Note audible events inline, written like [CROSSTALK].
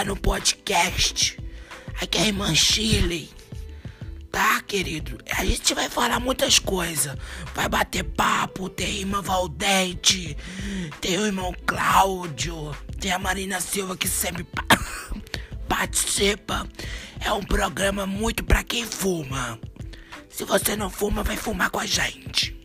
Tá no podcast. Aqui é a irmã Shirley. Tá, querido? A gente vai falar muitas coisas. Vai bater papo, tem a irmã Valdete, tem o irmão Cláudio, tem a Marina Silva que sempre [COUGHS] participa. É um programa muito para quem fuma. Se você não fuma, vai fumar com a gente.